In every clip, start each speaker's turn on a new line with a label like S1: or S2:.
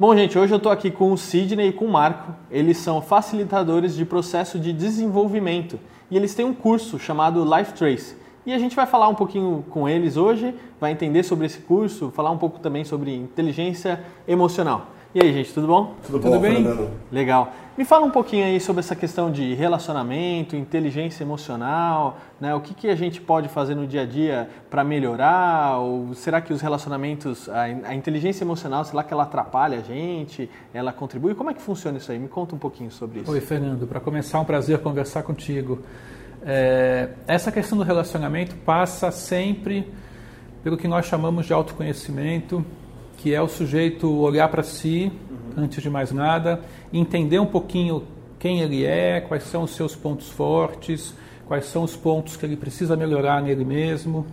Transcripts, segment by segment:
S1: Bom, gente, hoje eu estou aqui com o Sidney e com o Marco. Eles são facilitadores de processo de desenvolvimento e eles têm um curso chamado Life Trace. E a gente vai falar um pouquinho com eles hoje, vai entender sobre esse curso, falar um pouco também sobre inteligência emocional. E aí, gente, tudo bom?
S2: Tudo, tudo bem? Fernando?
S1: Legal. Me fala um pouquinho aí sobre essa questão de relacionamento, inteligência emocional, né? O que, que a gente pode fazer no dia a dia para melhorar? Ou será que os relacionamentos, a, a, inteligência emocional, será que ela atrapalha a gente? Ela contribui? Como é que funciona isso aí? Me conta um pouquinho sobre isso.
S3: Oi, Fernando. Para começar, é um prazer conversar contigo. É, essa questão do relacionamento passa sempre pelo que nós chamamos de autoconhecimento, que é o sujeito olhar para si, uhum. antes de mais nada, entender um pouquinho quem ele é, quais são os seus pontos fortes, quais são os pontos que ele precisa melhorar nele mesmo. Uhum.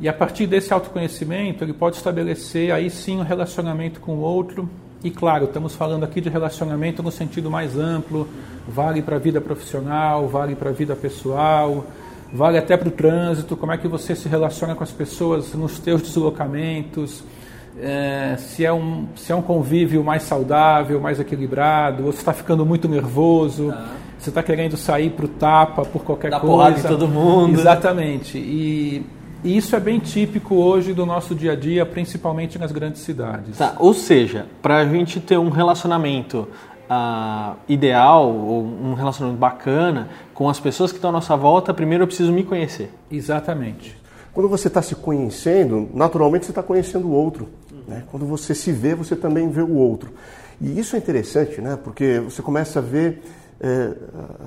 S3: E a partir desse autoconhecimento, ele pode estabelecer aí sim um relacionamento com o outro. E claro, estamos falando aqui de relacionamento no sentido mais amplo, vale para a vida profissional, vale para a vida pessoal, vale até para o trânsito, como é que você se relaciona com as pessoas nos teus deslocamentos, é, se, é um, se é um convívio mais saudável, mais equilibrado, ou se está ficando muito nervoso, tá. você está querendo sair para o tapa por qualquer
S1: Dá
S3: coisa.
S1: Porrada em todo mundo.
S3: Exatamente. E, e, isso é bem típico hoje do nosso dia a dia, principalmente nas grandes cidades.
S1: Tá. Ou seja, para a gente ter um relacionamento uh, ideal ou um relacionamento bacana com as pessoas que estão à nossa volta, primeiro eu preciso me conhecer.
S3: Exatamente.
S2: Quando você está se conhecendo, naturalmente você está conhecendo o outro. Né? Quando você se vê, você também vê o outro. E isso é interessante, né? porque você começa a ver é,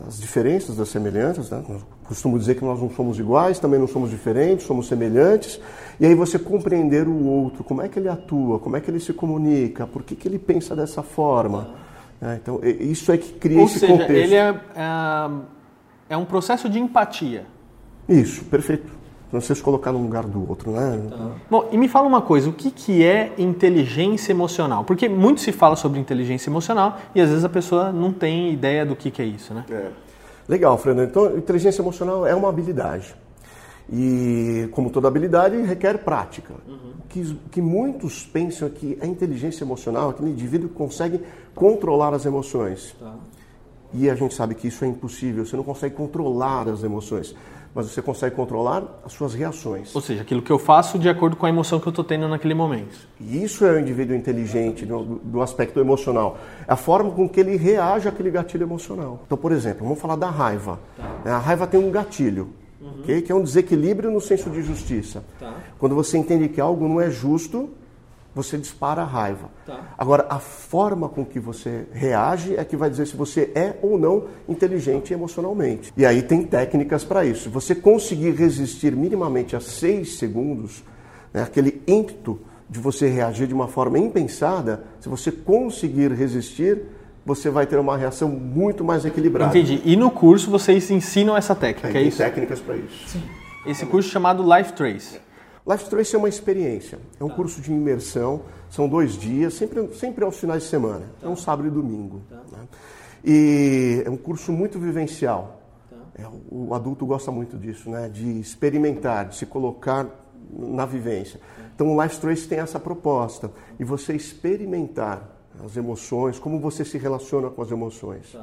S2: as diferenças das semelhanças. Né? costumo dizer que nós não somos iguais, também não somos diferentes, somos semelhantes. E aí você compreender o outro, como é que ele atua, como é que ele se comunica, por que, que ele pensa dessa forma. Né? Então, isso é que cria
S1: Ou
S2: esse
S1: seja,
S2: contexto.
S1: ele é, é, é um processo de empatia.
S2: Isso, perfeito você se colocar no lugar do outro, né? Tá.
S1: Bom, e me fala uma coisa, o que, que é inteligência emocional? Porque muito se fala sobre inteligência emocional e às vezes a pessoa não tem ideia do que, que é isso, né? É.
S2: Legal, Fernando. Então, inteligência emocional é uma habilidade. E, como toda habilidade, requer prática. Uhum. Que, que muitos pensam que a inteligência emocional é aquele indivíduo que consegue controlar as emoções. Tá. E a gente sabe que isso é impossível, você não consegue controlar as emoções mas você consegue controlar as suas reações.
S1: Ou seja, aquilo que eu faço de acordo com a emoção que eu estou tendo naquele momento.
S2: E isso é o indivíduo inteligente do, do, aspecto emocional. É a forma com que ele reage àquele gatilho emocional. Então, por exemplo, vamos falar da raiva. Tá. A raiva tem um gatilho, uhum. okay? que é um desequilíbrio no senso de justiça. Tá. Quando você entende que algo não é justo, você dispara a raiva. Tá. Agora, a forma com que você reage é que vai dizer se você é ou não inteligente emocionalmente. E aí tem técnicas para isso. Se você conseguir resistir minimamente a seis segundos, né, aquele ímpeto de você reagir de uma forma impensada, se você conseguir resistir, você vai ter uma reação muito mais equilibrada.
S1: Entendi. E no curso vocês ensinam essa técnica, é,
S2: é
S1: tem isso?
S2: técnicas para isso.
S1: Sim. Esse curso chamado Life Trace.
S2: Life Trace é uma experiência, é um tá. curso de imersão, são dois dias, sempre, sempre aos finais de semana, tá. é um sábado e domingo. Tá. Né? E é um curso muito vivencial. Tá. É, o adulto gosta muito disso, né? de experimentar, de se colocar na vivência. Então o Life Trace tem essa proposta, e você experimentar as emoções, como você se relaciona com as emoções.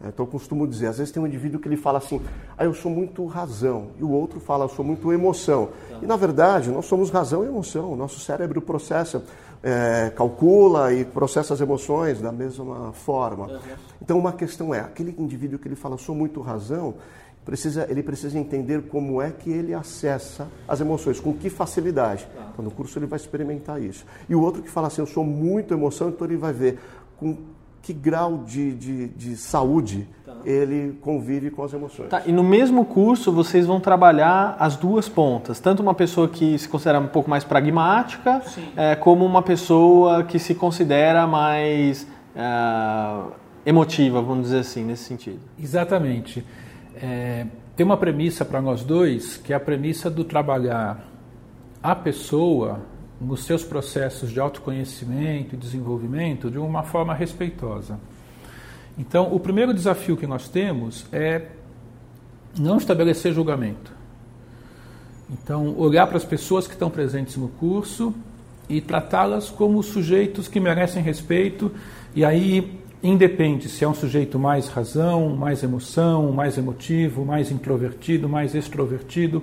S2: Tá. Então eu costumo dizer, às vezes tem um indivíduo que ele fala assim, ah, eu sou muito razão, e o outro fala, eu sou muito emoção. Tá. E na verdade, nós somos razão e emoção. O nosso cérebro processa, é, calcula e processa as emoções da mesma forma. Uhum. Então uma questão é, aquele indivíduo que ele fala, sou muito razão, precisa, ele precisa entender como é que ele acessa as emoções, com que facilidade. Tá. Então no curso ele vai experimentar isso. E o outro que fala assim, eu sou muito emoção, então ele vai ver com que grau de, de, de saúde tá. ele convive com as emoções.
S1: Tá, e no mesmo curso vocês vão trabalhar as duas pontas, tanto uma pessoa que se considera um pouco mais pragmática, é, como uma pessoa que se considera mais é, emotiva, vamos dizer assim, nesse sentido.
S3: Exatamente. É, tem uma premissa para nós dois, que é a premissa do trabalhar a pessoa nos seus processos de autoconhecimento e desenvolvimento de uma forma respeitosa. Então, o primeiro desafio que nós temos é não estabelecer julgamento. Então, olhar para as pessoas que estão presentes no curso e tratá-las como sujeitos que merecem respeito, e aí independe se é um sujeito mais razão, mais emoção, mais emotivo, mais introvertido, mais extrovertido.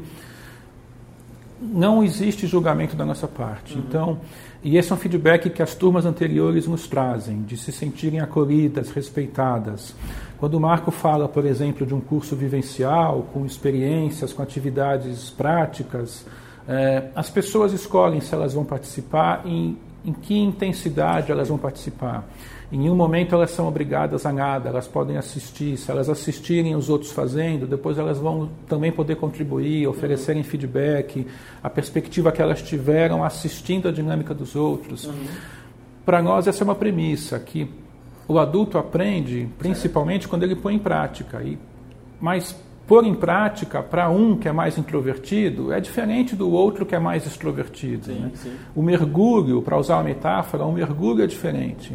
S3: Não existe julgamento da nossa parte. Uhum. Então, e esse é um feedback que as turmas anteriores nos trazem, de se sentirem acolhidas, respeitadas. Quando o Marco fala, por exemplo, de um curso vivencial, com experiências, com atividades práticas, é, as pessoas escolhem se elas vão participar, em, em que intensidade elas vão participar. Em nenhum momento elas são obrigadas a nada, elas podem assistir. Se elas assistirem os outros fazendo, depois elas vão também poder contribuir, oferecerem feedback, a perspectiva que elas tiveram assistindo a dinâmica dos outros. Uhum. Para nós, essa é uma premissa, que o adulto aprende principalmente quando ele põe em prática. E, mas pôr em prática para um que é mais introvertido é diferente do outro que é mais extrovertido. Sim, né? sim. O mergulho, para usar uma metáfora, um mergulho é diferente.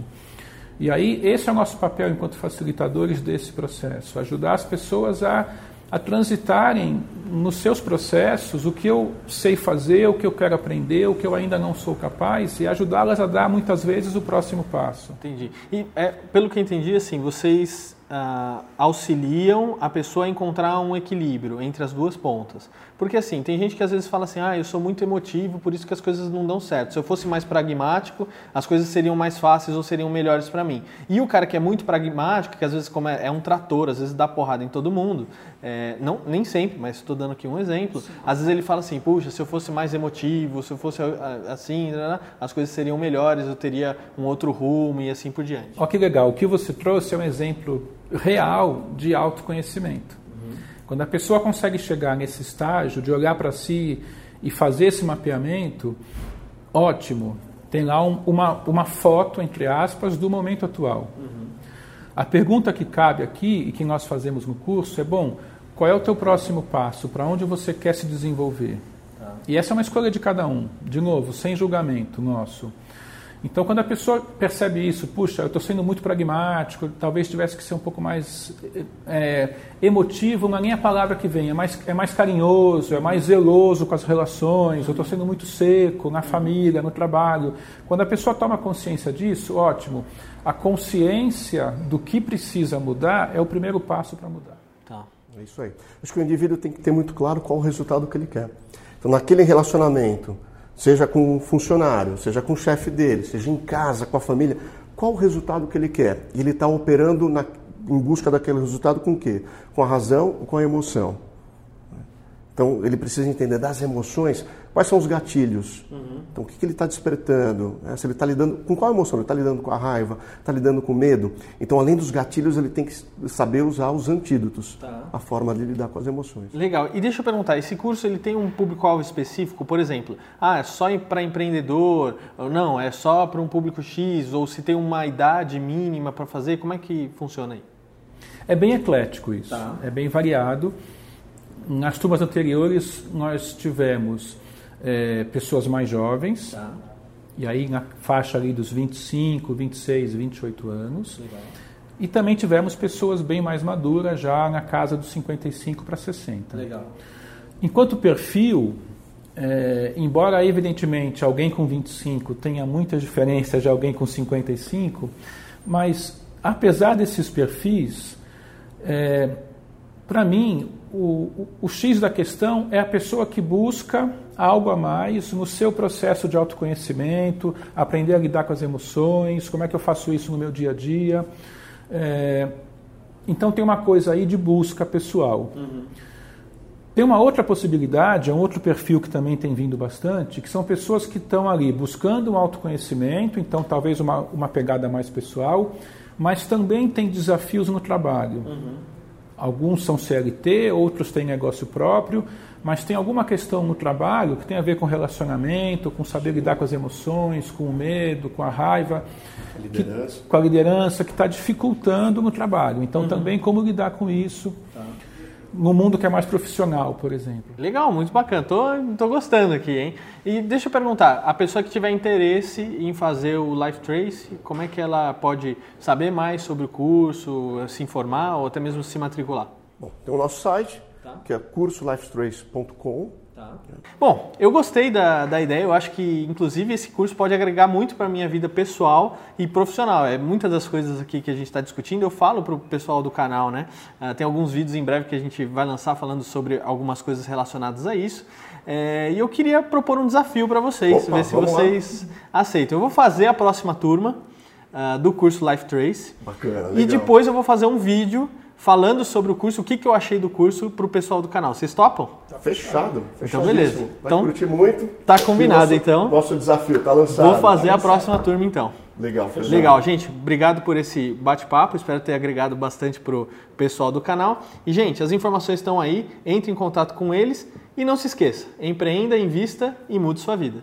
S3: E aí, esse é o nosso papel enquanto facilitadores desse processo: ajudar as pessoas a, a transitarem nos seus processos o que eu sei fazer, o que eu quero aprender, o que eu ainda não sou capaz, e ajudá-las a dar muitas vezes o próximo passo.
S1: Entendi. E é, pelo que entendi, assim, vocês uh, auxiliam a pessoa a encontrar um equilíbrio entre as duas pontas. Porque assim, tem gente que às vezes fala assim, ah, eu sou muito emotivo, por isso que as coisas não dão certo. Se eu fosse mais pragmático, as coisas seriam mais fáceis ou seriam melhores para mim. E o cara que é muito pragmático, que às vezes como é, é um trator, às vezes dá porrada em todo mundo, é, não, nem sempre, mas estou dando aqui um exemplo, Sim. às vezes ele fala assim, puxa, se eu fosse mais emotivo, se eu fosse assim, né, né, as coisas seriam melhores, eu teria um outro rumo e assim por diante.
S3: Ó, que legal, o que você trouxe é um exemplo real de autoconhecimento. Uhum. Quando a pessoa consegue chegar nesse estágio de olhar para si e fazer esse mapeamento, ótimo, tem lá um, uma, uma foto, entre aspas, do momento atual. Uhum. A pergunta que cabe aqui e que nós fazemos no curso é: bom, qual é o teu próximo passo? Para onde você quer se desenvolver? Tá. E essa é uma escolha de cada um, de novo, sem julgamento nosso. Então, quando a pessoa percebe isso, puxa, eu estou sendo muito pragmático, talvez tivesse que ser um pouco mais é, emotivo, não é nem a palavra que vem, é mais, é mais carinhoso, é mais zeloso com as relações, eu estou sendo muito seco na família, no trabalho. Quando a pessoa toma consciência disso, ótimo. A consciência do que precisa mudar é o primeiro passo para mudar.
S2: Tá. É isso aí. Acho que o indivíduo tem que ter muito claro qual o resultado que ele quer. Então, naquele relacionamento, seja com um funcionário, seja com o chefe dele, seja em casa, com a família, qual o resultado que ele quer? E ele está operando na, em busca daquele resultado com o quê? Com a razão ou com a emoção? Então ele precisa entender das emoções Quais são os gatilhos? Uhum. Então, o que, que ele está despertando? É, se ele está lidando com qual emoção? Ele está lidando com a raiva? Está lidando com medo? Então, além dos gatilhos, ele tem que saber usar os antídotos, tá. a forma de lidar com as emoções.
S1: Legal. E deixa eu perguntar, esse curso ele tem um público-alvo específico? Por exemplo, ah, é só para empreendedor? Ou não, é só para um público X? Ou se tem uma idade mínima para fazer? Como é que funciona aí?
S3: É bem eclético isso, tá. é bem variado. Nas turmas anteriores, nós tivemos é, pessoas mais jovens, tá. e aí na faixa ali dos 25, 26, 28 anos. Legal. E também tivemos pessoas bem mais maduras, já na casa dos 55 para 60. Legal. Enquanto perfil, é, embora evidentemente alguém com 25 tenha muitas diferenças de alguém com 55, mas apesar desses perfis, é, para mim, o, o, o, X da questão é a pessoa que busca algo a mais no seu processo de autoconhecimento, aprender a lidar com as emoções, como é que eu faço isso no meu dia a dia. É, então tem uma coisa aí de busca pessoal. Uhum. Tem uma outra possibilidade, é um outro perfil que também tem vindo bastante, que são pessoas que estão ali buscando um autoconhecimento, então talvez uma, uma pegada mais pessoal, mas também tem desafios no trabalho. Uhum Alguns são CLT, outros têm negócio próprio, mas tem alguma questão no trabalho que tem a ver com relacionamento, com saber lidar com as emoções, com o medo, com a raiva, a. Que, com a liderança que está dificultando no trabalho. Então, uhum. também como lidar com isso. Tá no mundo que é mais profissional, por exemplo.
S1: Legal, muito bacana. Tô, tô gostando aqui, hein? E deixa eu perguntar, a pessoa que tiver interesse em fazer o Life Trace, como é que ela pode saber mais sobre o curso, se informar ou até mesmo se matricular?
S2: Bom, tem o nosso site, tá. que é cursolifetrace.com.
S1: Tá. Bom, eu gostei da, da ideia, eu acho que inclusive esse curso pode agregar muito para a minha vida pessoal e profissional. É muitas das coisas aqui que a gente está discutindo, eu falo para o pessoal do canal, né? Uh, tem alguns vídeos em breve que a gente vai lançar falando sobre algumas coisas relacionadas a isso. É, e eu queria propor um desafio para vocês, Opa, ver se vocês lá. aceitam. Eu vou fazer a próxima turma uh, do curso Life Trace.
S2: Bacana,
S1: legal. E depois eu vou fazer um vídeo falando sobre o curso, o que, que eu achei do curso para o pessoal do canal. Vocês topam?
S2: Tá fechado.
S1: Então, beleza.
S2: Vai então, curtir muito.
S1: Tá combinado, nosso, então.
S2: Nosso desafio tá lançado.
S1: Vou fazer
S2: tá
S1: a próxima turma, então.
S2: Legal, fechado.
S1: Legal, gente. Obrigado por esse bate-papo. Espero ter agregado bastante para o pessoal do canal. E, gente, as informações estão aí. Entre em contato com eles. E não se esqueça, empreenda, invista e mude sua vida.